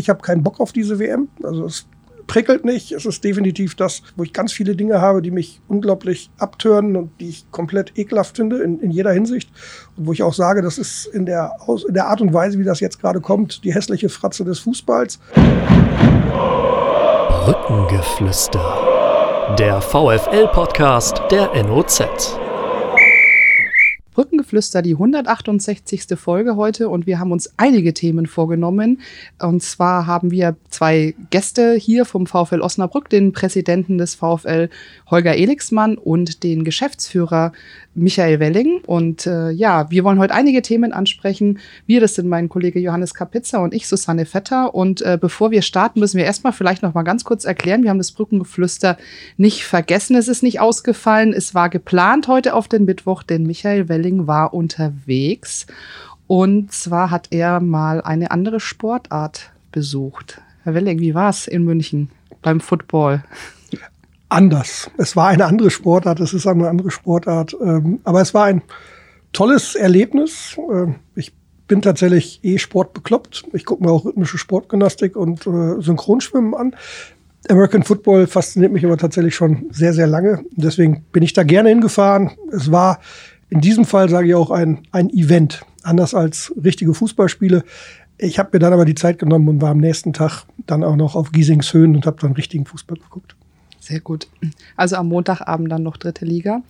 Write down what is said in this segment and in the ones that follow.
ich habe keinen Bock auf diese WM. Also es prickelt nicht. Es ist definitiv das, wo ich ganz viele Dinge habe, die mich unglaublich abtören und die ich komplett ekelhaft finde in, in jeder Hinsicht. Und wo ich auch sage, das ist in der, in der Art und Weise, wie das jetzt gerade kommt, die hässliche Fratze des Fußballs. Brückengeflüster. Der VFL-Podcast der NOZ. Brückengeflüster, die 168. Folge heute und wir haben uns einige Themen vorgenommen. Und zwar haben wir zwei Gäste hier vom VfL Osnabrück, den Präsidenten des VfL Holger Elixmann und den Geschäftsführer Michael Welling. Und äh, ja, wir wollen heute einige Themen ansprechen. Wir, das sind mein Kollege Johannes Kapitzer und ich, Susanne Vetter. Und äh, bevor wir starten, müssen wir erstmal vielleicht noch mal ganz kurz erklären. Wir haben das Brückengeflüster nicht vergessen. Es ist nicht ausgefallen. Es war geplant heute auf den Mittwoch, denn Michael Welling war unterwegs. Und zwar hat er mal eine andere Sportart besucht. Herr Welling, wie war es in München beim Football? Anders. Es war eine andere Sportart, es ist eine andere Sportart, ähm, aber es war ein tolles Erlebnis. Ähm, ich bin tatsächlich eh Sport bekloppt. Ich gucke mir auch rhythmische Sportgymnastik und äh, Synchronschwimmen an. American Football fasziniert mich aber tatsächlich schon sehr, sehr lange. Deswegen bin ich da gerne hingefahren. Es war in diesem Fall, sage ich auch, ein, ein Event. Anders als richtige Fußballspiele. Ich habe mir dann aber die Zeit genommen und war am nächsten Tag dann auch noch auf Giesingshöhen und habe dann richtigen Fußball geguckt. Sehr gut. Also am Montagabend dann noch dritte Liga.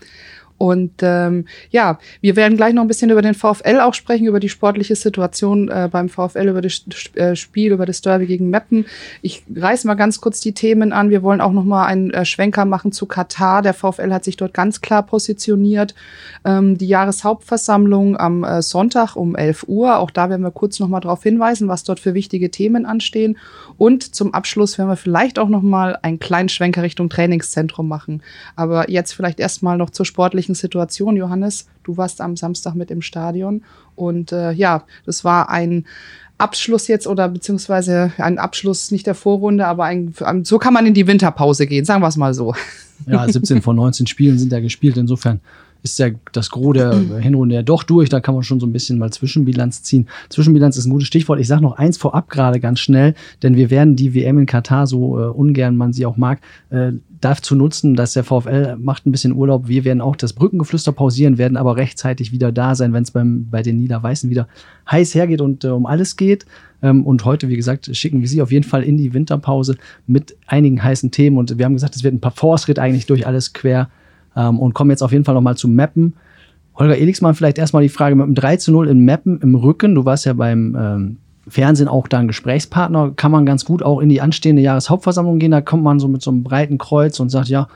Und ähm, ja, wir werden gleich noch ein bisschen über den VfL auch sprechen, über die sportliche Situation äh, beim VfL, über das äh, Spiel, über das Derby gegen Meppen. Ich reiß mal ganz kurz die Themen an. Wir wollen auch noch mal einen äh, Schwenker machen zu Katar. Der VfL hat sich dort ganz klar positioniert. Ähm, die Jahreshauptversammlung am äh, Sonntag um 11 Uhr. Auch da werden wir kurz noch mal darauf hinweisen, was dort für wichtige Themen anstehen. Und zum Abschluss werden wir vielleicht auch noch mal einen kleinen Schwenker Richtung Trainingszentrum machen. Aber jetzt vielleicht erst mal noch zur sportlichen sportlichen Situation. Johannes, du warst am Samstag mit im Stadion und äh, ja, das war ein Abschluss jetzt oder beziehungsweise ein Abschluss nicht der Vorrunde, aber ein, so kann man in die Winterpause gehen, sagen wir es mal so. Ja, 17 von 19 Spielen sind ja gespielt, insofern ist ja das Gros der Hinrunde ja doch durch. Da kann man schon so ein bisschen mal Zwischenbilanz ziehen. Zwischenbilanz ist ein gutes Stichwort. Ich sage noch eins vorab gerade ganz schnell, denn wir werden die WM in Katar, so äh, ungern man sie auch mag, äh, dazu nutzen, dass der VfL macht ein bisschen Urlaub. Wir werden auch das Brückengeflüster pausieren, werden aber rechtzeitig wieder da sein, wenn es bei den Niederweißen wieder heiß hergeht und äh, um alles geht. Ähm, und heute, wie gesagt, schicken wir Sie auf jeden Fall in die Winterpause mit einigen heißen Themen. Und wir haben gesagt, es wird ein paar Force-Ritt eigentlich durch alles quer ähm, und kommen jetzt auf jeden Fall nochmal zu Mappen. Holger Elixmann, vielleicht erstmal die Frage mit dem 3 zu 0 in Mappen im Rücken. Du warst ja beim ähm, Fernsehen auch da ein Gesprächspartner. Kann man ganz gut auch in die anstehende Jahreshauptversammlung gehen. Da kommt man so mit so einem breiten Kreuz und sagt, ja,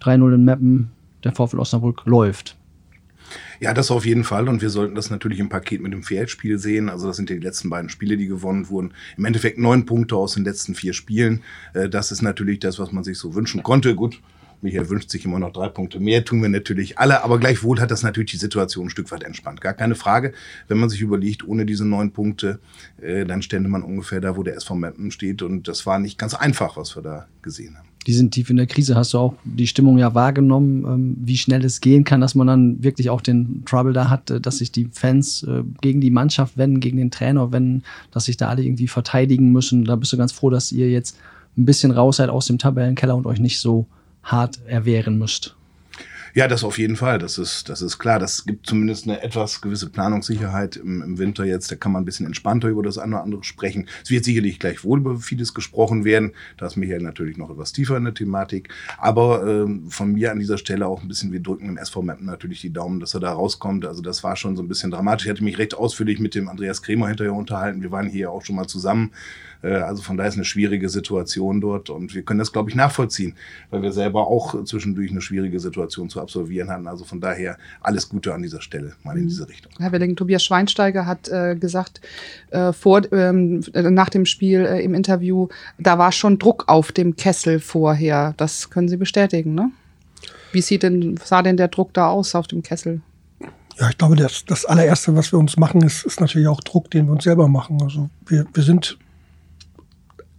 3-0 in Mappen, der VfL Osnabrück läuft. Ja, das auf jeden Fall. Und wir sollten das natürlich im Paket mit dem Pferdspiel sehen. Also das sind ja die letzten beiden Spiele, die gewonnen wurden. Im Endeffekt neun Punkte aus den letzten vier Spielen. Äh, das ist natürlich das, was man sich so wünschen konnte. Gut, Michael wünscht sich immer noch drei Punkte mehr, tun wir natürlich alle, aber gleichwohl hat das natürlich die Situation ein Stück weit entspannt. Gar keine Frage. Wenn man sich überlegt, ohne diese neun Punkte, äh, dann stände man ungefähr da, wo der SV Mappen steht. Und das war nicht ganz einfach, was wir da gesehen haben. Die sind tief in der Krise. Hast du auch die Stimmung ja wahrgenommen, ähm, wie schnell es gehen kann, dass man dann wirklich auch den Trouble da hat, äh, dass sich die Fans äh, gegen die Mannschaft wenden, gegen den Trainer wenden, dass sich da alle irgendwie verteidigen müssen. Da bist du ganz froh, dass ihr jetzt ein bisschen raus seid aus dem Tabellenkeller und euch nicht so hart erwehren müsst. Ja, das auf jeden Fall. Das ist, das ist klar. Das gibt zumindest eine etwas gewisse Planungssicherheit im, im Winter jetzt. Da kann man ein bisschen entspannter über das eine oder andere sprechen. Es wird sicherlich gleich wohl über vieles gesprochen werden. Da ist Michael natürlich noch etwas tiefer in der Thematik. Aber ähm, von mir an dieser Stelle auch ein bisschen, wir drücken im SV Mappen natürlich die Daumen, dass er da rauskommt. Also das war schon so ein bisschen dramatisch. Ich hatte mich recht ausführlich mit dem Andreas Kremer hinterher unterhalten. Wir waren hier auch schon mal zusammen. Äh, also von daher ist eine schwierige Situation dort und wir können das, glaube ich, nachvollziehen, weil wir selber auch zwischendurch eine schwierige Situation zu absolvieren hatten. Also von daher alles Gute an dieser Stelle, mal in mhm. diese Richtung. Herr Welling, Tobias Schweinsteiger hat äh, gesagt, äh, vor, ähm, nach dem Spiel äh, im Interview, da war schon Druck auf dem Kessel vorher. Das können Sie bestätigen, ne? Wie sieht denn, sah denn der Druck da aus auf dem Kessel? Ja, ich glaube, das, das allererste, was wir uns machen, ist, ist natürlich auch Druck, den wir uns selber machen. Also wir, wir sind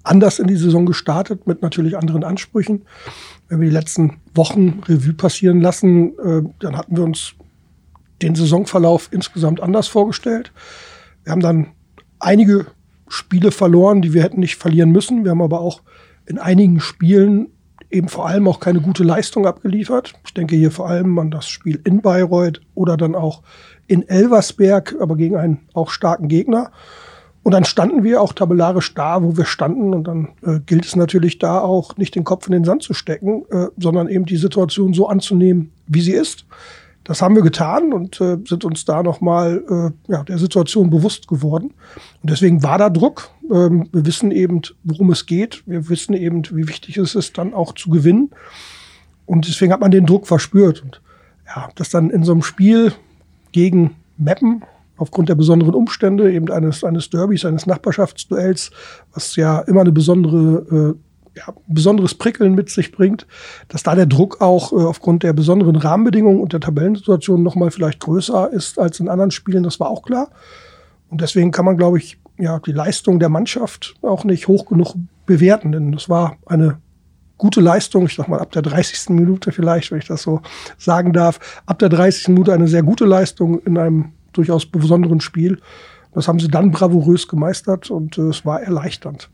anders in die Saison gestartet mit natürlich anderen Ansprüchen. Wenn wir die letzten Wochen Revue passieren lassen, äh, dann hatten wir uns den Saisonverlauf insgesamt anders vorgestellt. Wir haben dann einige Spiele verloren, die wir hätten nicht verlieren müssen. Wir haben aber auch in einigen Spielen eben vor allem auch keine gute Leistung abgeliefert. Ich denke hier vor allem an das Spiel in Bayreuth oder dann auch in Elversberg, aber gegen einen auch starken Gegner. Und dann standen wir auch tabellarisch da, wo wir standen. Und dann äh, gilt es natürlich da auch, nicht den Kopf in den Sand zu stecken, äh, sondern eben die Situation so anzunehmen, wie sie ist. Das haben wir getan und äh, sind uns da nochmal äh, ja, der Situation bewusst geworden. Und deswegen war da Druck. Ähm, wir wissen eben, worum es geht. Wir wissen eben, wie wichtig es ist, dann auch zu gewinnen. Und deswegen hat man den Druck verspürt. Und ja, das dann in so einem Spiel gegen Meppen, aufgrund der besonderen Umstände, eben eines, eines Derbys, eines Nachbarschaftsduells, was ja immer eine besondere äh, ja, besonderes Prickeln mit sich bringt, dass da der Druck auch äh, aufgrund der besonderen Rahmenbedingungen und der Tabellensituation nochmal vielleicht größer ist als in anderen Spielen, das war auch klar. Und deswegen kann man, glaube ich, ja, die Leistung der Mannschaft auch nicht hoch genug bewerten, denn das war eine gute Leistung, ich sag mal ab der 30. Minute vielleicht, wenn ich das so sagen darf, ab der 30. Minute eine sehr gute Leistung in einem durchaus besonderen Spiel. Das haben sie dann bravourös gemeistert und äh, es war erleichternd.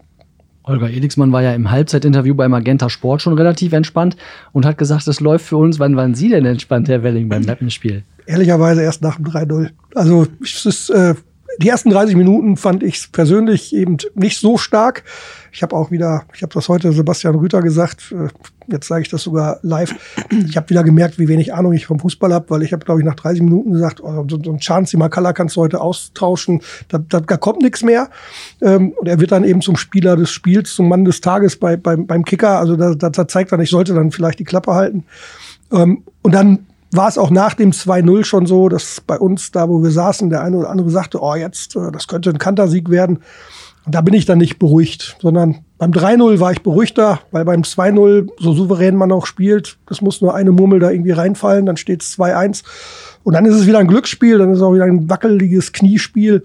Holger Elixmann war ja im Halbzeitinterview bei Magenta Sport schon relativ entspannt und hat gesagt, es läuft für uns. Wann waren Sie denn entspannt, Herr Welling, beim Lappenspiel? Ehrlicherweise erst nach dem 3-0. Also ist äh, die ersten 30 Minuten fand ich persönlich eben nicht so stark. Ich habe auch wieder, ich habe das heute Sebastian Rüther gesagt, äh, jetzt sage ich das sogar live. Ich habe wieder gemerkt, wie wenig Ahnung ich vom Fußball habe, weil ich habe, glaube ich, nach 30 Minuten gesagt, oh, so, so ein Chance Makala kannst du heute austauschen, da, da, da kommt nichts mehr. Ähm, und er wird dann eben zum Spieler des Spiels, zum Mann des Tages bei, beim, beim Kicker. Also da, da zeigt er, ich sollte dann vielleicht die Klappe halten. Ähm, und dann war es auch nach dem 2-0 schon so, dass bei uns, da wo wir saßen, der eine oder andere sagte, oh, jetzt, äh, das könnte ein Kantersieg werden. Da bin ich dann nicht beruhigt, sondern beim 3-0 war ich beruhigter, weil beim 2-0, so souverän man auch spielt, das muss nur eine Murmel da irgendwie reinfallen, dann steht es 2-1. Und dann ist es wieder ein Glücksspiel, dann ist es auch wieder ein wackeliges Kniespiel.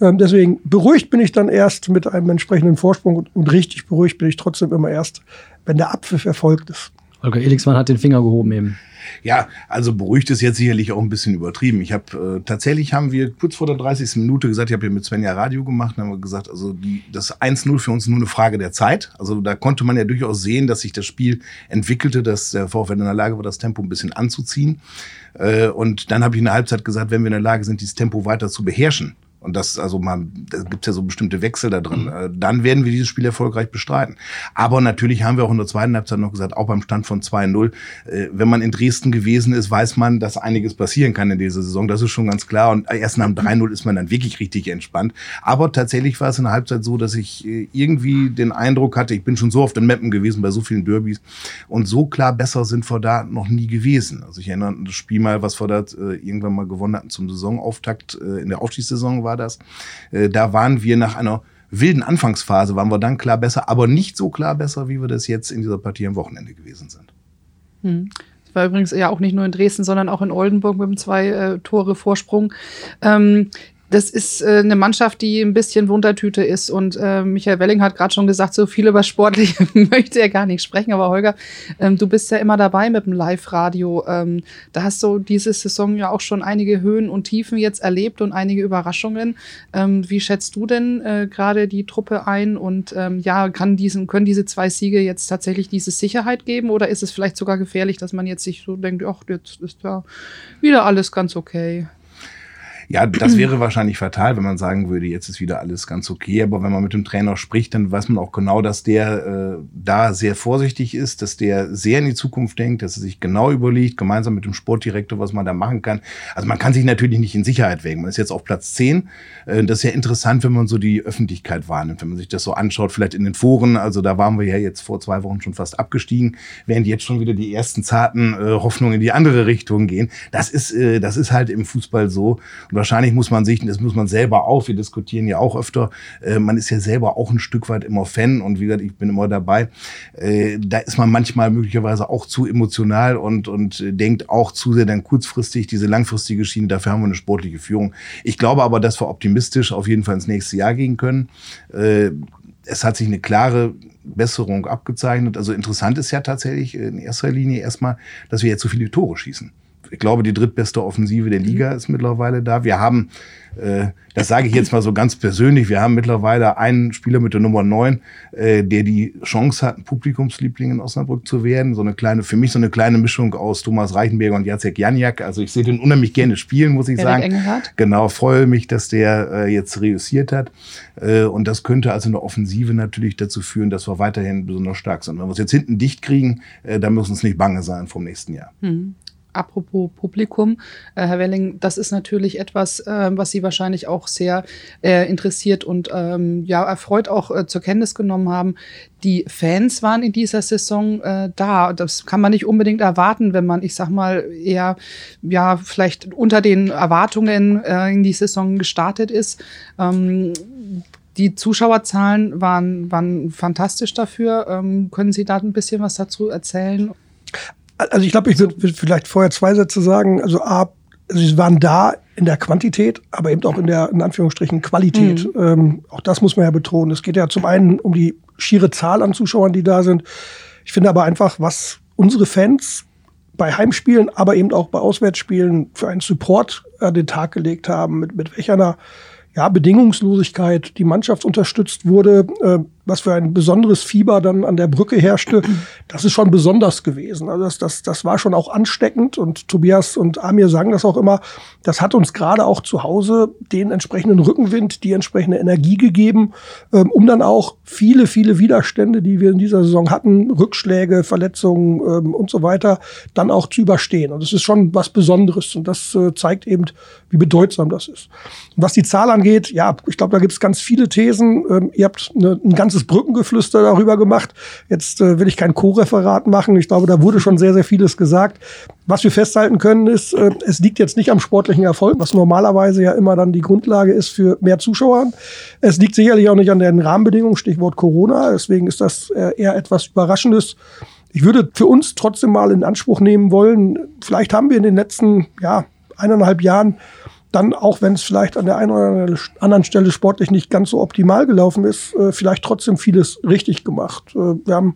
Ähm, deswegen beruhigt bin ich dann erst mit einem entsprechenden Vorsprung und, und richtig beruhigt bin ich trotzdem immer erst, wenn der Abpfiff erfolgt ist. Holger Elixmann hat den Finger gehoben eben. Ja, also beruhigt ist jetzt sicherlich auch ein bisschen übertrieben. Ich habe äh, tatsächlich haben wir kurz vor der 30. Minute gesagt, ich habe hier mit Svenja Radio gemacht, haben wir gesagt, also die, das 1-0 für uns nur eine Frage der Zeit. Also da konnte man ja durchaus sehen, dass sich das Spiel entwickelte, dass der VfL in der Lage war, das Tempo ein bisschen anzuziehen. Äh, und dann habe ich in der Halbzeit gesagt, wenn wir in der Lage sind, dieses Tempo weiter zu beherrschen, und das, also man, da gibt ja so bestimmte Wechsel da drin. Mhm. Dann werden wir dieses Spiel erfolgreich bestreiten. Aber natürlich haben wir auch in der zweiten Halbzeit noch gesagt, auch beim Stand von 2-0, äh, wenn man in Dresden gewesen ist, weiß man, dass einiges passieren kann in dieser Saison. Das ist schon ganz klar. Und erst nach dem 3-0 ist man dann wirklich richtig entspannt. Aber tatsächlich war es in der Halbzeit so, dass ich äh, irgendwie den Eindruck hatte, ich bin schon so auf den Mappen gewesen bei so vielen Derbys und so klar besser sind wir da noch nie gewesen. Also ich erinnere an das Spiel mal, was wir da äh, irgendwann mal gewonnen hatten zum Saisonauftakt in der Aufstiegssaison war war das. Äh, da waren wir nach einer wilden Anfangsphase, waren wir dann klar besser, aber nicht so klar besser, wie wir das jetzt in dieser Partie am Wochenende gewesen sind. Hm. War übrigens ja auch nicht nur in Dresden, sondern auch in Oldenburg mit einem zwei äh, Tore Vorsprung. Ähm, das ist äh, eine Mannschaft, die ein bisschen Wundertüte ist. Und äh, Michael Welling hat gerade schon gesagt, so viel über Sportliche möchte er gar nicht sprechen. Aber Holger, ähm, du bist ja immer dabei mit dem Live-Radio. Ähm, da hast du diese Saison ja auch schon einige Höhen und Tiefen jetzt erlebt und einige Überraschungen. Ähm, wie schätzt du denn äh, gerade die Truppe ein? Und ähm, ja, kann diesen, können diese zwei Siege jetzt tatsächlich diese Sicherheit geben? Oder ist es vielleicht sogar gefährlich, dass man jetzt sich so denkt, ach, jetzt ist ja wieder alles ganz okay? Ja, das wäre wahrscheinlich fatal, wenn man sagen würde, jetzt ist wieder alles ganz okay. Aber wenn man mit dem Trainer spricht, dann weiß man auch genau, dass der äh, da sehr vorsichtig ist, dass der sehr in die Zukunft denkt, dass er sich genau überlegt, gemeinsam mit dem Sportdirektor, was man da machen kann. Also man kann sich natürlich nicht in Sicherheit wägen. Man ist jetzt auf Platz 10. Äh, das ist ja interessant, wenn man so die Öffentlichkeit wahrnimmt, wenn man sich das so anschaut, vielleicht in den Foren. Also da waren wir ja jetzt vor zwei Wochen schon fast abgestiegen, während jetzt schon wieder die ersten zarten äh, Hoffnungen in die andere Richtung gehen. Das ist, äh, das ist halt im Fußball so. Und wahrscheinlich muss man sich, das muss man selber auch, wir diskutieren ja auch öfter, äh, man ist ja selber auch ein Stück weit immer Fan und wie gesagt, ich bin immer dabei. Äh, da ist man manchmal möglicherweise auch zu emotional und, und denkt auch zu sehr dann kurzfristig diese langfristige Schiene, dafür haben wir eine sportliche Führung. Ich glaube aber, dass wir optimistisch auf jeden Fall ins nächste Jahr gehen können. Äh, es hat sich eine klare Besserung abgezeichnet. Also interessant ist ja tatsächlich in erster Linie erstmal, dass wir jetzt so viele Tore schießen ich glaube, die drittbeste Offensive der Liga ist mittlerweile da. Wir haben äh, das sage ich jetzt mal so ganz persönlich. Wir haben mittlerweile einen Spieler mit der Nummer 9, äh, der die Chance hat, ein Publikumsliebling in Osnabrück zu werden. So eine kleine, für mich so eine kleine Mischung aus Thomas Reichenberger und Jacek Janiak. Also ich sehe den unheimlich gerne spielen, muss ich Erik sagen. Engelhardt. Genau, freue mich, dass der äh, jetzt reüssiert hat. Äh, und das könnte also eine Offensive natürlich dazu führen, dass wir weiterhin besonders stark sind. Wenn wir es jetzt hinten dicht kriegen, äh, dann müssen es nicht bange sein vom nächsten Jahr. Hm. Apropos Publikum, äh, Herr Welling, das ist natürlich etwas, äh, was Sie wahrscheinlich auch sehr äh, interessiert und ähm, ja erfreut auch äh, zur Kenntnis genommen haben. Die Fans waren in dieser Saison äh, da. Das kann man nicht unbedingt erwarten, wenn man, ich sag mal, eher ja vielleicht unter den Erwartungen äh, in die Saison gestartet ist. Ähm, die Zuschauerzahlen waren, waren fantastisch dafür. Ähm, können Sie da ein bisschen was dazu erzählen? Also ich glaube, ich würde würd vielleicht vorher zwei Sätze sagen. Also A, also sie waren da in der Quantität, aber eben auch in der, in Anführungsstrichen, Qualität. Mhm. Ähm, auch das muss man ja betonen. Es geht ja zum einen um die schiere Zahl an Zuschauern, die da sind. Ich finde aber einfach, was unsere Fans bei Heimspielen, aber eben auch bei Auswärtsspielen für einen Support an den Tag gelegt haben, mit, mit welcher einer ja, Bedingungslosigkeit die Mannschaft unterstützt wurde, äh, was für ein besonderes Fieber dann an der Brücke herrschte, das ist schon besonders gewesen. Also das, das, das war schon auch ansteckend und Tobias und Amir sagen das auch immer, das hat uns gerade auch zu Hause den entsprechenden Rückenwind, die entsprechende Energie gegeben, ähm, um dann auch viele, viele Widerstände, die wir in dieser Saison hatten, Rückschläge, Verletzungen ähm, und so weiter, dann auch zu überstehen. Und das ist schon was Besonderes und das äh, zeigt eben, wie bedeutsam das ist. Und was die Zahl angeht, ja, ich glaube, da gibt es ganz viele Thesen. Ähm, ihr habt eine, ein ganzes Brückengeflüster darüber gemacht. Jetzt äh, will ich kein Co-Referat machen. Ich glaube, da wurde schon sehr, sehr vieles gesagt. Was wir festhalten können, ist, äh, es liegt jetzt nicht am sportlichen Erfolg, was normalerweise ja immer dann die Grundlage ist für mehr Zuschauer. Es liegt sicherlich auch nicht an den Rahmenbedingungen, Stichwort Corona. Deswegen ist das äh, eher etwas Überraschendes. Ich würde für uns trotzdem mal in Anspruch nehmen wollen, vielleicht haben wir in den letzten ja, eineinhalb Jahren dann, auch wenn es vielleicht an der einen oder anderen Stelle sportlich nicht ganz so optimal gelaufen ist, äh, vielleicht trotzdem vieles richtig gemacht. Äh, wir haben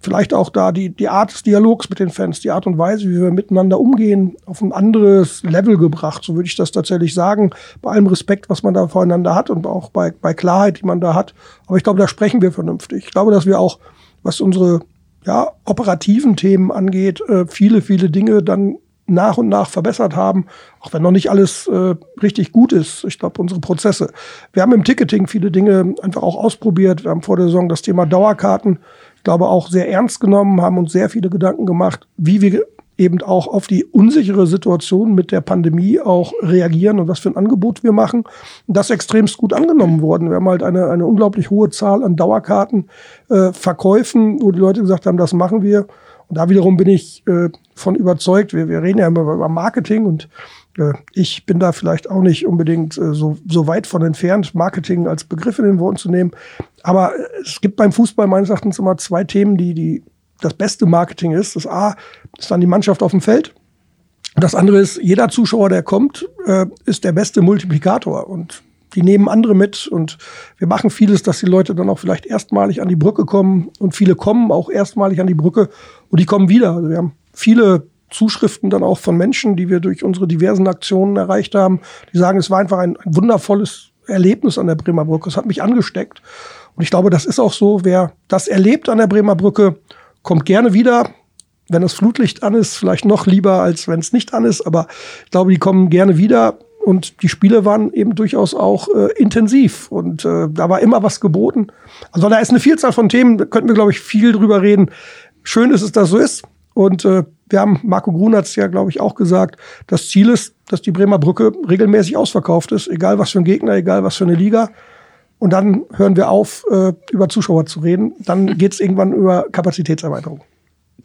vielleicht auch da die, die Art des Dialogs mit den Fans, die Art und Weise, wie wir miteinander umgehen, auf ein anderes Level gebracht. So würde ich das tatsächlich sagen. Bei allem Respekt, was man da voreinander hat und auch bei, bei Klarheit, die man da hat. Aber ich glaube, da sprechen wir vernünftig. Ich glaube, dass wir auch, was unsere ja, operativen Themen angeht, äh, viele, viele Dinge dann nach und nach verbessert haben, auch wenn noch nicht alles äh, richtig gut ist. Ich glaube, unsere Prozesse. Wir haben im Ticketing viele Dinge einfach auch ausprobiert. Wir haben vor der Saison das Thema Dauerkarten, ich glaube, auch sehr ernst genommen, haben uns sehr viele Gedanken gemacht, wie wir eben auch auf die unsichere Situation mit der Pandemie auch reagieren und was für ein Angebot wir machen. Das ist extremst gut angenommen worden. Wir haben halt eine, eine unglaublich hohe Zahl an Dauerkarten äh, Verkäufen, wo die Leute gesagt haben, das machen wir. Und da wiederum bin ich äh, von überzeugt, wir, wir reden ja immer über Marketing und äh, ich bin da vielleicht auch nicht unbedingt äh, so, so weit von entfernt, Marketing als Begriff in den Worten zu nehmen. Aber äh, es gibt beim Fußball meines Erachtens immer zwei Themen, die, die das beste Marketing ist. Das A ist dann die Mannschaft auf dem Feld. Das andere ist, jeder Zuschauer, der kommt, äh, ist der beste Multiplikator. Und die nehmen andere mit und wir machen vieles, dass die Leute dann auch vielleicht erstmalig an die Brücke kommen und viele kommen auch erstmalig an die Brücke und die kommen wieder. Also wir haben viele Zuschriften dann auch von Menschen, die wir durch unsere diversen Aktionen erreicht haben, die sagen, es war einfach ein, ein wundervolles Erlebnis an der Bremer Brücke. Es hat mich angesteckt. Und ich glaube, das ist auch so, wer das erlebt an der Bremer Brücke, kommt gerne wieder. Wenn das Flutlicht an ist, vielleicht noch lieber, als wenn es nicht an ist. Aber ich glaube, die kommen gerne wieder und die Spiele waren eben durchaus auch äh, intensiv und äh, da war immer was geboten. Also da ist eine Vielzahl von Themen, da könnten wir, glaube ich, viel drüber reden. Schön ist es, dass so ist. Und äh, wir haben, Marco Grun hat es ja, glaube ich, auch gesagt, das Ziel ist, dass die Bremer Brücke regelmäßig ausverkauft ist, egal was für ein Gegner, egal was für eine Liga. Und dann hören wir auf, äh, über Zuschauer zu reden. Dann geht es irgendwann über Kapazitätserweiterung.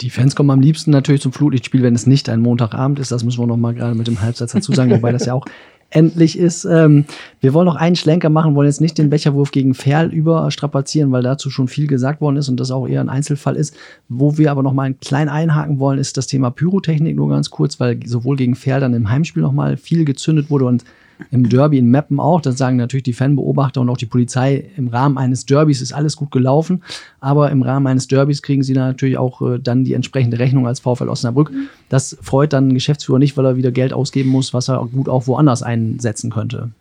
Die Fans kommen am liebsten natürlich zum Flutlichtspiel, wenn es nicht ein Montagabend ist. Das müssen wir noch mal gerade mit dem Halbsatz dazu sagen, wobei das ja auch endlich ist. Ähm, wir wollen noch einen Schlenker machen, wollen jetzt nicht den Becherwurf gegen Ferl überstrapazieren, weil dazu schon viel gesagt worden ist und das auch eher ein Einzelfall ist. Wo wir aber noch mal einen kleinen einhaken wollen, ist das Thema Pyrotechnik nur ganz kurz, weil sowohl gegen Ferl dann im Heimspiel noch mal viel gezündet wurde und im Derby in Meppen auch. Das sagen natürlich die Fanbeobachter und auch die Polizei. Im Rahmen eines Derbys ist alles gut gelaufen. Aber im Rahmen eines Derbys kriegen sie da natürlich auch äh, dann die entsprechende Rechnung als VfL Osnabrück. Das freut dann den Geschäftsführer nicht, weil er wieder Geld ausgeben muss, was er gut auch woanders einsetzen könnte.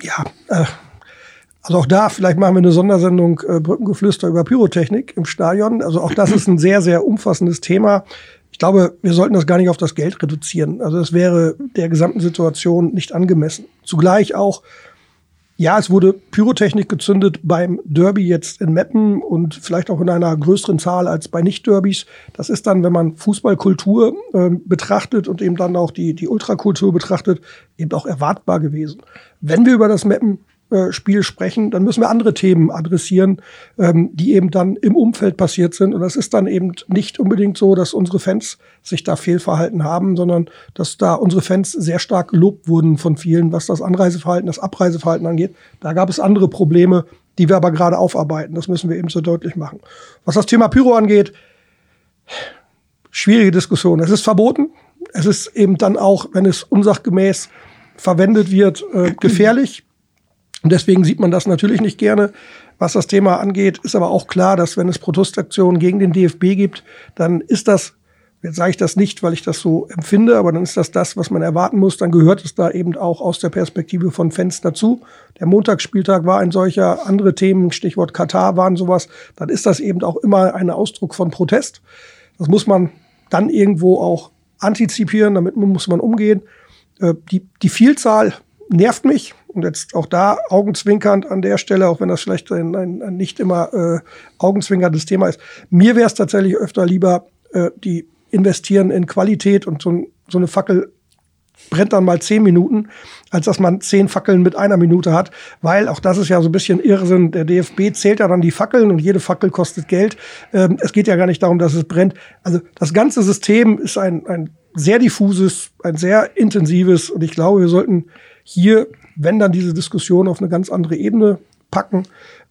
Ja, äh, also auch da, vielleicht machen wir eine Sondersendung äh, Brückengeflüster über Pyrotechnik im Stadion. Also auch das ist ein sehr, sehr umfassendes Thema. Ich glaube, wir sollten das gar nicht auf das Geld reduzieren. Also es wäre der gesamten Situation nicht angemessen. Zugleich auch, ja, es wurde Pyrotechnik gezündet beim Derby jetzt in Meppen und vielleicht auch in einer größeren Zahl als bei Nicht-Derbys. Das ist dann, wenn man Fußballkultur äh, betrachtet und eben dann auch die, die Ultrakultur betrachtet, eben auch erwartbar gewesen. Wenn wir über das Meppen Spiel sprechen, dann müssen wir andere Themen adressieren, ähm, die eben dann im Umfeld passiert sind. Und das ist dann eben nicht unbedingt so, dass unsere Fans sich da fehlverhalten haben, sondern dass da unsere Fans sehr stark gelobt wurden von vielen, was das Anreiseverhalten, das Abreiseverhalten angeht. Da gab es andere Probleme, die wir aber gerade aufarbeiten. Das müssen wir eben so deutlich machen. Was das Thema Pyro angeht, schwierige Diskussion. Es ist verboten. Es ist eben dann auch, wenn es unsachgemäß verwendet wird, äh, gefährlich. Und deswegen sieht man das natürlich nicht gerne. Was das Thema angeht, ist aber auch klar, dass wenn es Protestaktionen gegen den DFB gibt, dann ist das, jetzt sage ich das nicht, weil ich das so empfinde, aber dann ist das das, was man erwarten muss. Dann gehört es da eben auch aus der Perspektive von Fans dazu. Der Montagsspieltag war ein solcher, andere Themen, Stichwort Katar waren sowas. Dann ist das eben auch immer ein Ausdruck von Protest. Das muss man dann irgendwo auch antizipieren, damit muss man umgehen. Äh, die, die Vielzahl nervt mich. Und jetzt auch da augenzwinkernd an der Stelle, auch wenn das vielleicht ein, ein, ein nicht immer äh, augenzwinkerndes Thema ist. Mir wäre es tatsächlich öfter lieber, äh, die investieren in Qualität und so, so eine Fackel brennt dann mal zehn Minuten, als dass man zehn Fackeln mit einer Minute hat, weil auch das ist ja so ein bisschen Irrsinn. Der DFB zählt ja dann die Fackeln und jede Fackel kostet Geld. Ähm, es geht ja gar nicht darum, dass es brennt. Also das ganze System ist ein, ein sehr diffuses, ein sehr intensives und ich glaube, wir sollten hier, wenn dann diese Diskussion auf eine ganz andere Ebene packen.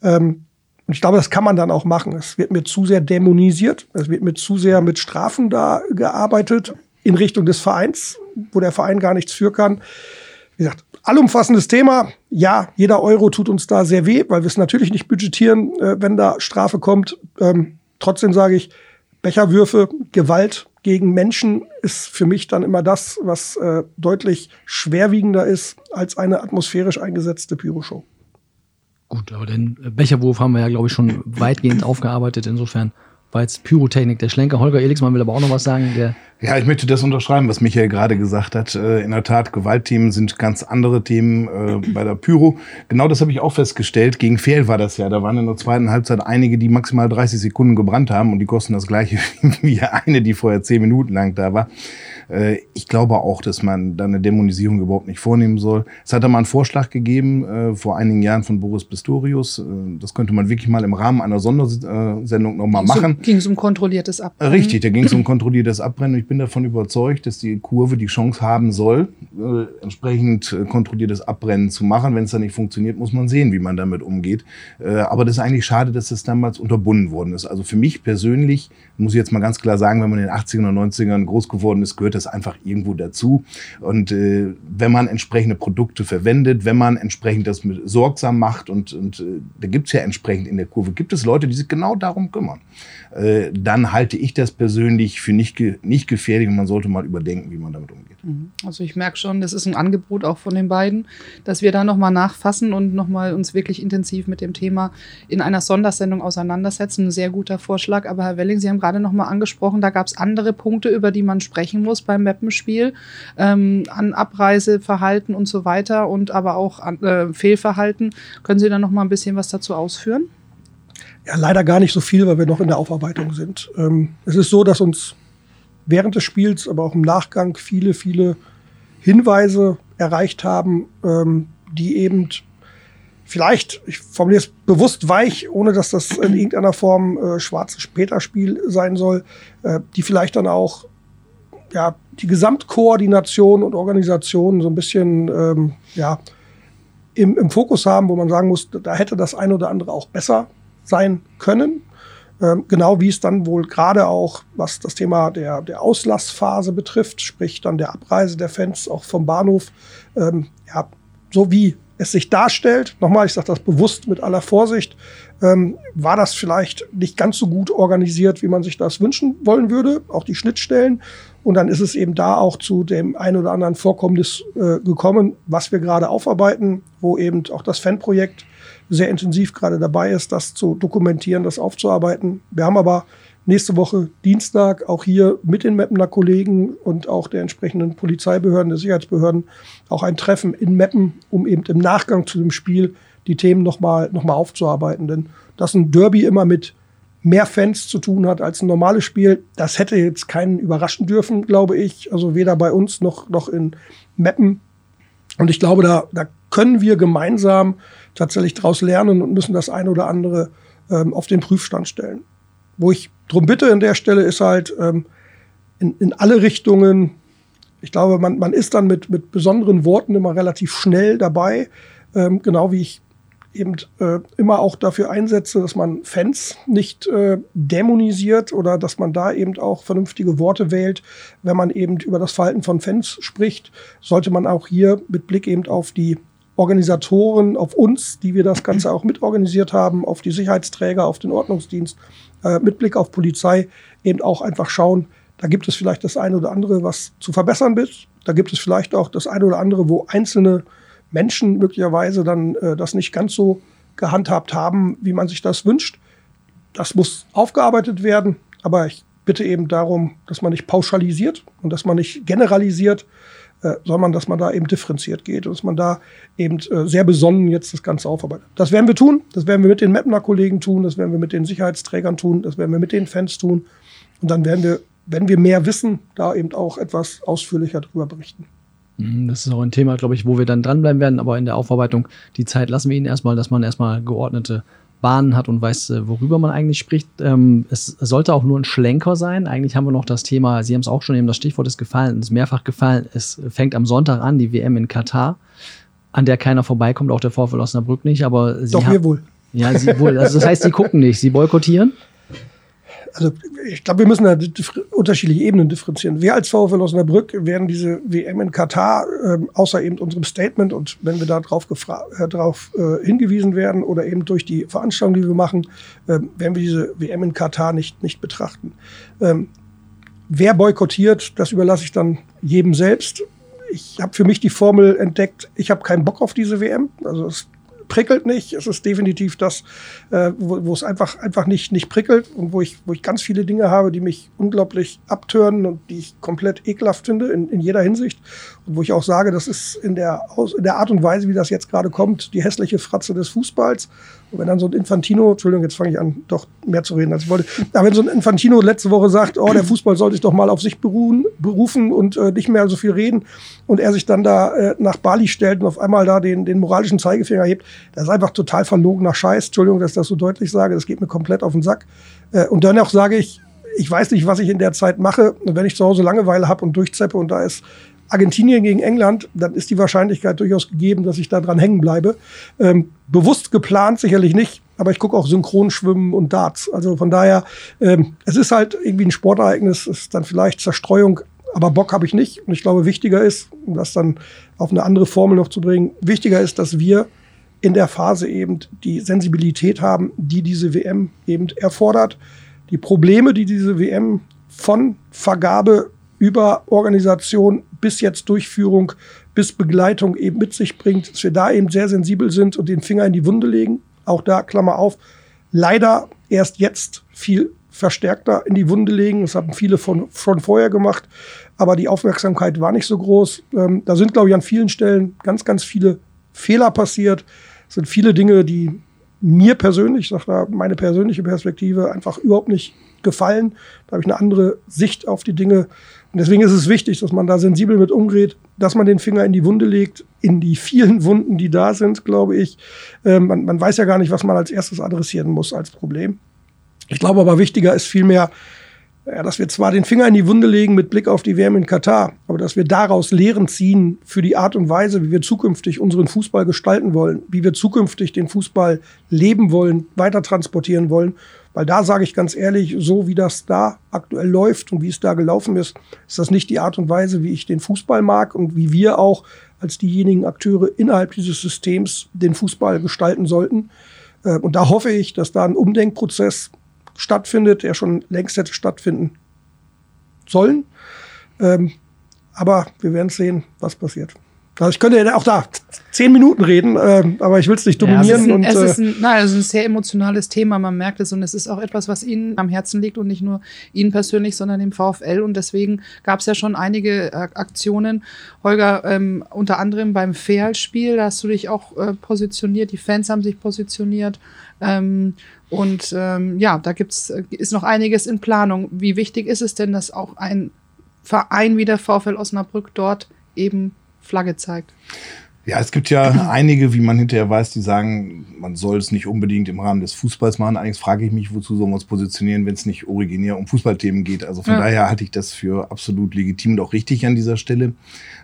Ähm, und ich glaube, das kann man dann auch machen. Es wird mir zu sehr dämonisiert. Es wird mir zu sehr mit Strafen da gearbeitet in Richtung des Vereins, wo der Verein gar nichts für kann. Wie gesagt, allumfassendes Thema. Ja, jeder Euro tut uns da sehr weh, weil wir es natürlich nicht budgetieren, äh, wenn da Strafe kommt. Ähm, trotzdem sage ich, Becherwürfe, Gewalt gegen Menschen ist für mich dann immer das, was äh, deutlich schwerwiegender ist als eine atmosphärisch eingesetzte Pyroshow. Gut, aber den Becherwurf haben wir ja, glaube ich, schon weitgehend aufgearbeitet. Insofern war jetzt Pyrotechnik der Schlenker. Holger Elixmann will aber auch noch was sagen. Ja, ich möchte das unterschreiben, was Michael gerade gesagt hat. Äh, in der Tat, Gewaltthemen sind ganz andere Themen äh, bei der Pyro. Genau das habe ich auch festgestellt. Gegen Fehl war das ja. Da waren in der zweiten Halbzeit einige, die maximal 30 Sekunden gebrannt haben und die kosten das gleiche wie eine, die vorher zehn Minuten lang da war. Äh, ich glaube auch, dass man da eine Dämonisierung überhaupt nicht vornehmen soll. Es hat da mal einen Vorschlag gegeben äh, vor einigen Jahren von Boris Pistorius. Äh, das könnte man wirklich mal im Rahmen einer Sondersendung nochmal machen. Ging es um kontrolliertes Abbrennen? Richtig, da ging es um kontrolliertes Abbrennen. Ich bin davon überzeugt, dass die Kurve die Chance haben soll, entsprechend kontrolliertes Abbrennen zu machen. Wenn es dann nicht funktioniert, muss man sehen, wie man damit umgeht. Aber das ist eigentlich schade, dass das damals unterbunden worden ist. Also für mich persönlich, muss ich jetzt mal ganz klar sagen, wenn man in den 80ern und 90ern groß geworden ist, gehört das einfach irgendwo dazu. Und äh, wenn man entsprechende Produkte verwendet, wenn man entsprechend das mit sorgsam macht und, und äh, da gibt's ja entsprechend in der Kurve, gibt es Leute, die sich genau darum kümmern. Äh, dann halte ich das persönlich für nicht, nicht gefährlich und man sollte mal überdenken, wie man damit umgeht. Mhm. Also ich merke schon, das ist ein Angebot auch von den beiden, dass wir da nochmal nachfassen und nochmal uns wirklich intensiv mit dem Thema in einer Sondersendung auseinandersetzen. Ein sehr guter Vorschlag. Aber Herr Welling, Sie haben gerade nochmal angesprochen, da gab es andere Punkte, über die man sprechen muss beim Mappenspiel, ähm, an Abreiseverhalten und so weiter und aber auch an, äh, Fehlverhalten. Können Sie da nochmal ein bisschen was dazu ausführen? Ja, leider gar nicht so viel, weil wir noch in der Aufarbeitung sind. Ähm, es ist so, dass uns während des Spiels, aber auch im Nachgang viele, viele Hinweise erreicht haben, ähm, die eben vielleicht, ich formuliere es bewusst weich, ohne dass das in irgendeiner Form äh, schwarzes Peterspiel sein soll, äh, die vielleicht dann auch ja, die Gesamtkoordination und Organisation so ein bisschen ähm, ja, im, im Fokus haben, wo man sagen muss, da hätte das eine oder andere auch besser sein können. Ähm, genau wie es dann wohl gerade auch, was das Thema der, der Auslassphase betrifft, sprich dann der Abreise der Fans auch vom Bahnhof, ähm, ja, so wie es sich darstellt, nochmal, ich sage das bewusst mit aller Vorsicht, ähm, war das vielleicht nicht ganz so gut organisiert, wie man sich das wünschen wollen würde, auch die Schnittstellen. Und dann ist es eben da auch zu dem ein oder anderen Vorkommnis äh, gekommen, was wir gerade aufarbeiten, wo eben auch das Fanprojekt sehr intensiv gerade dabei ist, das zu dokumentieren, das aufzuarbeiten. Wir haben aber nächste Woche Dienstag auch hier mit den Meppener Kollegen und auch der entsprechenden Polizeibehörden, der Sicherheitsbehörden auch ein Treffen in Meppen, um eben im Nachgang zu dem Spiel die Themen nochmal noch mal aufzuarbeiten. Denn dass ein Derby immer mit mehr Fans zu tun hat als ein normales Spiel, das hätte jetzt keinen überraschen dürfen, glaube ich. Also weder bei uns noch, noch in Meppen. Und ich glaube, da, da können wir gemeinsam tatsächlich daraus lernen und müssen das eine oder andere ähm, auf den Prüfstand stellen. Wo ich drum bitte an der Stelle ist halt ähm, in, in alle Richtungen, ich glaube, man, man ist dann mit, mit besonderen Worten immer relativ schnell dabei, ähm, genau wie ich eben äh, immer auch dafür einsetze, dass man Fans nicht äh, dämonisiert oder dass man da eben auch vernünftige Worte wählt. Wenn man eben über das Verhalten von Fans spricht, sollte man auch hier mit Blick eben auf die Organisatoren, auf uns, die wir das Ganze auch mitorganisiert haben, auf die Sicherheitsträger, auf den Ordnungsdienst, äh, mit Blick auf Polizei, eben auch einfach schauen, da gibt es vielleicht das eine oder andere, was zu verbessern ist. Da gibt es vielleicht auch das eine oder andere, wo einzelne Menschen möglicherweise dann äh, das nicht ganz so gehandhabt haben, wie man sich das wünscht. Das muss aufgearbeitet werden, aber ich bitte eben darum, dass man nicht pauschalisiert und dass man nicht generalisiert, äh, sondern dass man da eben differenziert geht und dass man da eben äh, sehr besonnen jetzt das Ganze aufarbeitet. Das werden wir tun, das werden wir mit den Mapner Kollegen tun, das werden wir mit den Sicherheitsträgern tun, das werden wir mit den Fans tun. Und dann werden wir, wenn wir mehr wissen, da eben auch etwas ausführlicher darüber berichten. Mhm, das ist auch ein Thema, glaube ich, wo wir dann dranbleiben werden, aber in der Aufarbeitung, die Zeit lassen wir Ihnen erstmal, dass man erstmal geordnete Bahnen hat und weiß, worüber man eigentlich spricht. Ähm, es sollte auch nur ein Schlenker sein. Eigentlich haben wir noch das Thema, Sie haben es auch schon eben, das Stichwort ist gefallen, ist mehrfach gefallen. Es fängt am Sonntag an, die WM in Katar, an der keiner vorbeikommt, auch der VfL Osnabrück nicht, aber Sie Doch, wir wohl. Ja, Sie wohl. Also das heißt, Sie gucken nicht, Sie boykottieren? Also ich glaube, wir müssen da unterschiedliche Ebenen differenzieren. Wir als VfL Osnabrück werden diese WM in Katar, äh, außer eben unserem Statement und wenn wir da drauf, äh, drauf äh, hingewiesen werden oder eben durch die Veranstaltung, die wir machen, äh, werden wir diese WM in Katar nicht, nicht betrachten. Ähm, wer boykottiert, das überlasse ich dann jedem selbst. Ich habe für mich die Formel entdeckt, ich habe keinen Bock auf diese WM. Also es prickelt nicht. Es ist definitiv das, äh, wo, wo es einfach, einfach nicht, nicht prickelt und wo ich, wo ich ganz viele Dinge habe, die mich unglaublich abtören und die ich komplett ekelhaft finde in, in jeder Hinsicht. Und wo ich auch sage, das ist in der, in der Art und Weise, wie das jetzt gerade kommt, die hässliche Fratze des Fußballs. Und wenn dann so ein Infantino, Entschuldigung, jetzt fange ich an, doch mehr zu reden, als ich wollte. Aber wenn so ein Infantino letzte Woche sagt, oh, der Fußball sollte sich doch mal auf sich beruhen, berufen und äh, nicht mehr so viel reden und er sich dann da äh, nach Bali stellt und auf einmal da den, den moralischen Zeigefinger hebt, das ist einfach total verlogener Scheiß. Entschuldigung, dass ich das so deutlich sage, das geht mir komplett auf den Sack. Äh, und dann auch sage ich, ich weiß nicht, was ich in der Zeit mache. Und wenn ich zu Hause Langeweile habe und durchzeppe und da ist Argentinien gegen England, dann ist die Wahrscheinlichkeit durchaus gegeben, dass ich da dran hängen bleibe. Ähm, bewusst geplant sicherlich nicht, aber ich gucke auch Synchronschwimmen und Darts. Also von daher, ähm, es ist halt irgendwie ein Sportereignis, es ist dann vielleicht Zerstreuung, aber Bock habe ich nicht. Und ich glaube, wichtiger ist, um das dann auf eine andere Formel noch zu bringen, wichtiger ist, dass wir in der Phase eben die Sensibilität haben, die diese WM eben erfordert. Die Probleme, die diese WM von Vergabe über Organisation bis jetzt Durchführung, bis Begleitung eben mit sich bringt, dass wir da eben sehr sensibel sind und den Finger in die Wunde legen. Auch da, Klammer auf, leider erst jetzt viel verstärkter in die Wunde legen. Das haben viele von, von vorher gemacht, aber die Aufmerksamkeit war nicht so groß. Ähm, da sind, glaube ich, an vielen Stellen ganz, ganz viele Fehler passiert. Sind viele Dinge, die mir persönlich, ich sage da meine persönliche Perspektive, einfach überhaupt nicht gefallen. Da habe ich eine andere Sicht auf die Dinge. Und deswegen ist es wichtig, dass man da sensibel mit umgeht, dass man den Finger in die Wunde legt, in die vielen Wunden, die da sind, glaube ich. Ähm, man, man weiß ja gar nicht, was man als erstes adressieren muss als Problem. Ich glaube aber wichtiger ist vielmehr, ja, dass wir zwar den Finger in die Wunde legen mit Blick auf die WM in Katar, aber dass wir daraus Lehren ziehen für die Art und Weise, wie wir zukünftig unseren Fußball gestalten wollen, wie wir zukünftig den Fußball leben wollen, weiter transportieren wollen. Weil da sage ich ganz ehrlich, so wie das da aktuell läuft und wie es da gelaufen ist, ist das nicht die Art und Weise, wie ich den Fußball mag und wie wir auch als diejenigen Akteure innerhalb dieses Systems den Fußball gestalten sollten. Äh, und da hoffe ich, dass da ein Umdenkprozess stattfindet, der schon längst hätte stattfinden sollen. Ähm, aber wir werden sehen, was passiert. Also ich könnte ja auch da zehn Minuten reden, äh, aber ich will es nicht dominieren. Ja, es ist, ein, und, es ist ein, nein, es ist ein sehr emotionales Thema, man merkt es und es ist auch etwas, was Ihnen am Herzen liegt und nicht nur Ihnen persönlich, sondern dem VfL und deswegen gab es ja schon einige äh, Aktionen. Holger, ähm, unter anderem beim Feal-Spiel, da hast du dich auch äh, positioniert, die Fans haben sich positioniert ähm, und ähm, ja, da gibt's, äh, ist noch einiges in Planung. Wie wichtig ist es denn, dass auch ein Verein wie der VfL Osnabrück dort eben Flagge zeigt? Ja, es gibt ja einige, wie man hinterher weiß, die sagen, man soll es nicht unbedingt im Rahmen des Fußballs machen. Allerdings frage ich mich, wozu sollen wir uns positionieren, wenn es nicht originär um Fußballthemen geht. Also von ja. daher halte ich das für absolut legitim und auch richtig an dieser Stelle.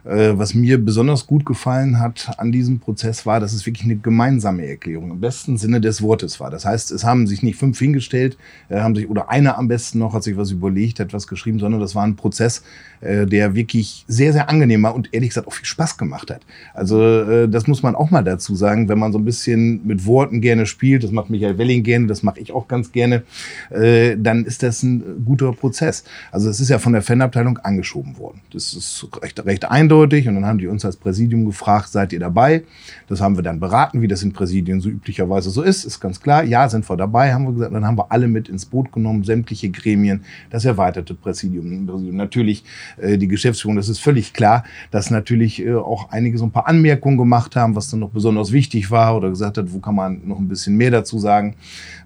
Äh, was mir besonders gut gefallen hat an diesem Prozess war, dass es wirklich eine gemeinsame Erklärung im besten Sinne des Wortes war. Das heißt, es haben sich nicht fünf hingestellt, äh, haben sich oder einer am besten noch hat sich was überlegt, hat was geschrieben, sondern das war ein Prozess, äh, der wirklich sehr, sehr angenehm war und ehrlich gesagt auch viel Spaß gemacht hat. Also das muss man auch mal dazu sagen, wenn man so ein bisschen mit Worten gerne spielt, das macht Michael Welling gerne, das mache ich auch ganz gerne, dann ist das ein guter Prozess. Also es ist ja von der Fanabteilung angeschoben worden. Das ist recht, recht eindeutig und dann haben die uns als Präsidium gefragt, seid ihr dabei? Das haben wir dann beraten, wie das in Präsidien so üblicherweise so ist, ist ganz klar. Ja, sind wir dabei, haben wir gesagt. Dann haben wir alle mit ins Boot genommen, sämtliche Gremien, das erweiterte Präsidium. Natürlich äh, die Geschäftsführung, das ist völlig klar, dass natürlich äh, auch einige so ein paar Anmerkungen gemacht haben, was dann noch besonders wichtig war oder gesagt hat, wo kann man noch ein bisschen mehr dazu sagen.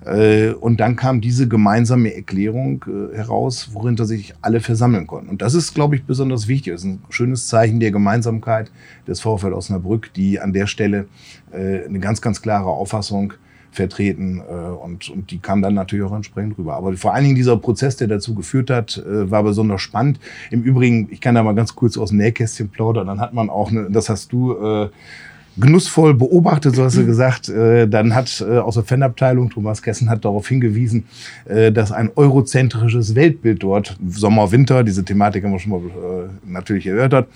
Äh, und dann kam diese gemeinsame Erklärung heraus, worin sich alle versammeln konnten. Und das ist, glaube ich, besonders wichtig. Das ist ein schönes Zeichen der Gemeinsamkeit des VfL Osnabrück, die an der Stelle äh, eine ganz, ganz klare Auffassung vertreten äh, und, und die kam dann natürlich auch entsprechend rüber. Aber vor allen Dingen dieser Prozess, der dazu geführt hat, äh, war besonders spannend. Im Übrigen, ich kann da mal ganz kurz aus dem Nähkästchen plaudern, dann hat man auch, eine, das hast du äh, genussvoll beobachtet, so hast du gesagt. Äh, dann hat äh, aus der Fanabteilung, Thomas Kessen hat darauf hingewiesen, äh, dass ein eurozentrisches Weltbild dort, Sommer, Winter, diese Thematik haben wir schon mal äh, natürlich erörtert,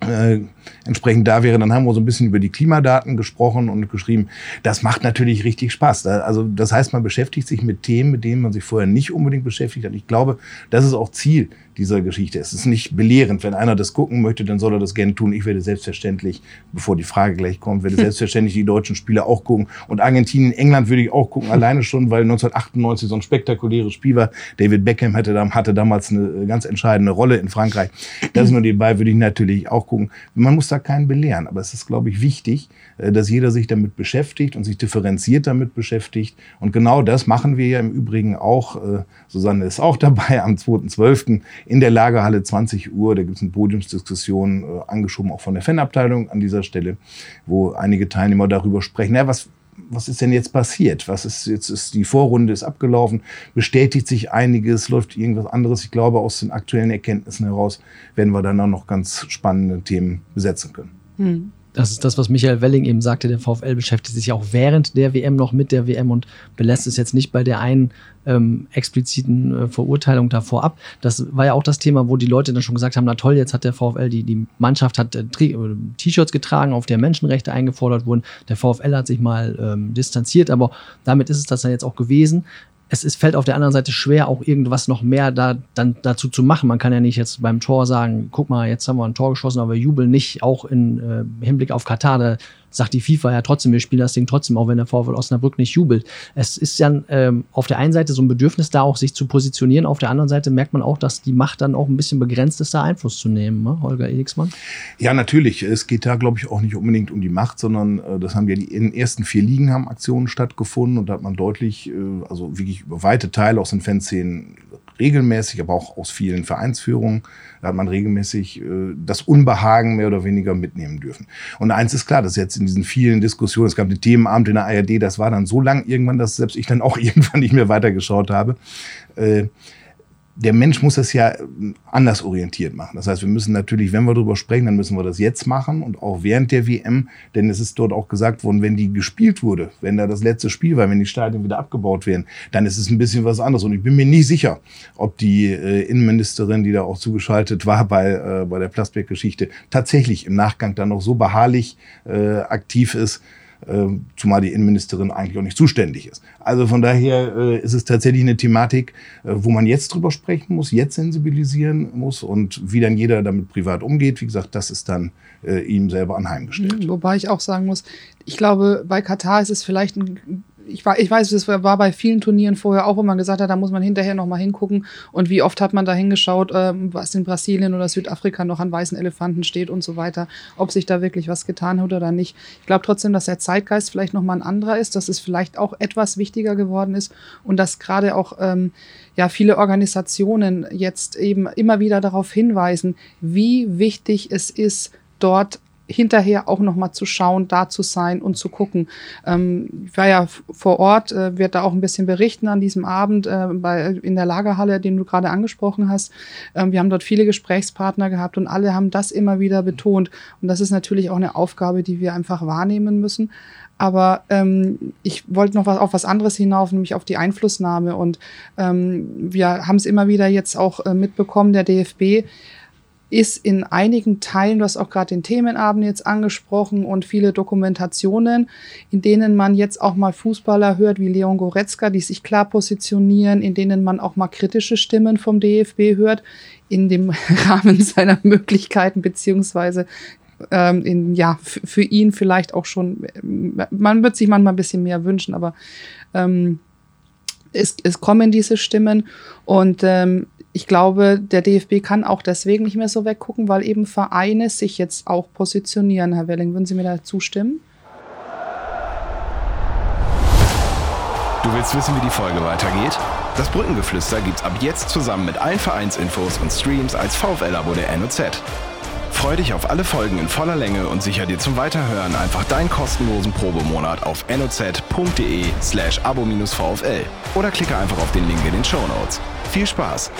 äh, entsprechend da wäre, dann haben wir so ein bisschen über die Klimadaten gesprochen und geschrieben, das macht natürlich richtig Spaß. Also das heißt, man beschäftigt sich mit Themen, mit denen man sich vorher nicht unbedingt beschäftigt hat. Ich glaube, das ist auch Ziel dieser Geschichte. Es ist nicht belehrend. Wenn einer das gucken möchte, dann soll er das gerne tun. Ich werde selbstverständlich, bevor die Frage gleich kommt, werde selbstverständlich die deutschen Spiele auch gucken. Und Argentinien, England würde ich auch gucken, alleine schon, weil 1998 so ein spektakuläres Spiel war. David Beckham hatte, hatte damals eine ganz entscheidende Rolle in Frankreich. Das ist nur nebenbei, würde ich natürlich auch gucken. Man muss da keinen belehren, aber es ist, glaube ich, wichtig, äh, dass jeder sich damit beschäftigt und sich differenziert damit beschäftigt. Und genau das machen wir ja im Übrigen auch. Äh, Susanne ist auch dabei am 2.12. in der Lagerhalle 20 Uhr. Da gibt es eine Podiumsdiskussion, äh, angeschoben auch von der Fanabteilung an dieser Stelle, wo einige Teilnehmer darüber sprechen, ja, was, was ist denn jetzt passiert? Was ist jetzt ist die Vorrunde ist abgelaufen, bestätigt sich einiges, läuft irgendwas anderes. Ich glaube, aus den aktuellen Erkenntnissen heraus werden wir dann auch noch ganz spannende Themen besetzen können. Hm. Das ist das, was Michael Welling eben sagte. Der VfL beschäftigt sich auch während der WM noch mit der WM und belässt es jetzt nicht bei der einen ähm, expliziten äh, Verurteilung davor ab. Das war ja auch das Thema, wo die Leute dann schon gesagt haben, na toll, jetzt hat der VfL, die, die Mannschaft hat äh, äh, T-Shirts getragen, auf der Menschenrechte eingefordert wurden. Der VfL hat sich mal ähm, distanziert, aber damit ist es das dann jetzt auch gewesen es ist, fällt auf der anderen Seite schwer, auch irgendwas noch mehr da, dann dazu zu machen. Man kann ja nicht jetzt beim Tor sagen, guck mal, jetzt haben wir ein Tor geschossen, aber wir jubeln nicht, auch im äh, Hinblick auf Katar. Da sagt die FIFA ja trotzdem, wir spielen das Ding trotzdem, auch wenn der VfL Osnabrück nicht jubelt. Es ist ja ähm, auf der einen Seite so ein Bedürfnis da, auch sich zu positionieren. Auf der anderen Seite merkt man auch, dass die Macht dann auch ein bisschen begrenzt ist, da Einfluss zu nehmen. Ne? Holger Edigsmann? Ja, natürlich. Es geht da, glaube ich, auch nicht unbedingt um die Macht, sondern äh, das haben ja die in den ersten vier Ligen haben Aktionen stattgefunden und da hat man deutlich, äh, also wirklich über weite Teile aus den Fanszenen regelmäßig, aber auch aus vielen Vereinsführungen, da hat man regelmäßig äh, das Unbehagen mehr oder weniger mitnehmen dürfen. Und eins ist klar, dass jetzt in diesen vielen Diskussionen, es gab den Themenabend in der ARD, das war dann so lang irgendwann, dass selbst ich dann auch irgendwann nicht mehr weitergeschaut habe. Äh, der Mensch muss das ja anders orientiert machen. Das heißt, wir müssen natürlich, wenn wir darüber sprechen, dann müssen wir das jetzt machen und auch während der WM, denn es ist dort auch gesagt worden, wenn die gespielt wurde, wenn da das letzte Spiel war, wenn die Stadien wieder abgebaut werden, dann ist es ein bisschen was anderes. Und ich bin mir nicht sicher, ob die äh, Innenministerin, die da auch zugeschaltet war bei, äh, bei der Plasberg-Geschichte, tatsächlich im Nachgang dann noch so beharrlich äh, aktiv ist, ähm, zumal die Innenministerin eigentlich auch nicht zuständig ist. Also von daher äh, ist es tatsächlich eine Thematik, äh, wo man jetzt drüber sprechen muss, jetzt sensibilisieren muss und wie dann jeder damit privat umgeht. Wie gesagt, das ist dann äh, ihm selber anheimgestellt. Mhm, wobei ich auch sagen muss, ich glaube, bei Katar ist es vielleicht ein ich, ich weiß, es war bei vielen Turnieren vorher auch, wo man gesagt hat, da muss man hinterher noch mal hingucken. Und wie oft hat man da hingeschaut, ähm, was in Brasilien oder Südafrika noch an weißen Elefanten steht und so weiter, ob sich da wirklich was getan hat oder nicht. Ich glaube trotzdem, dass der Zeitgeist vielleicht noch mal ein anderer ist, dass es vielleicht auch etwas wichtiger geworden ist und dass gerade auch ähm, ja viele Organisationen jetzt eben immer wieder darauf hinweisen, wie wichtig es ist, dort hinterher auch nochmal zu schauen, da zu sein und zu gucken. Ähm, ich war ja vor Ort, äh, werde da auch ein bisschen berichten an diesem Abend äh, bei, in der Lagerhalle, den du gerade angesprochen hast. Ähm, wir haben dort viele Gesprächspartner gehabt und alle haben das immer wieder betont. Und das ist natürlich auch eine Aufgabe, die wir einfach wahrnehmen müssen. Aber ähm, ich wollte noch was, auf was anderes hinauf, nämlich auf die Einflussnahme. Und ähm, wir haben es immer wieder jetzt auch äh, mitbekommen, der DFB ist in einigen Teilen, du hast auch gerade den Themenabend jetzt angesprochen und viele Dokumentationen, in denen man jetzt auch mal Fußballer hört wie Leon Goretzka, die sich klar positionieren, in denen man auch mal kritische Stimmen vom DFB hört, in dem Rahmen seiner Möglichkeiten beziehungsweise ähm, in, ja, für ihn vielleicht auch schon, man wird sich manchmal ein bisschen mehr wünschen, aber ähm, es, es kommen diese Stimmen und ähm, ich glaube, der DFB kann auch deswegen nicht mehr so weggucken, weil eben Vereine sich jetzt auch positionieren. Herr Welling, würden Sie mir da zustimmen? Du willst wissen, wie die Folge weitergeht? Das Brückengeflüster gibt's ab jetzt zusammen mit allen Vereinsinfos und Streams als VfL-Abo der NOZ. Freu dich auf alle Folgen in voller Länge und sicher dir zum Weiterhören einfach deinen kostenlosen Probemonat auf noz.de slash abo-vfl oder klicke einfach auf den Link in den Show Notes. Viel Spaß!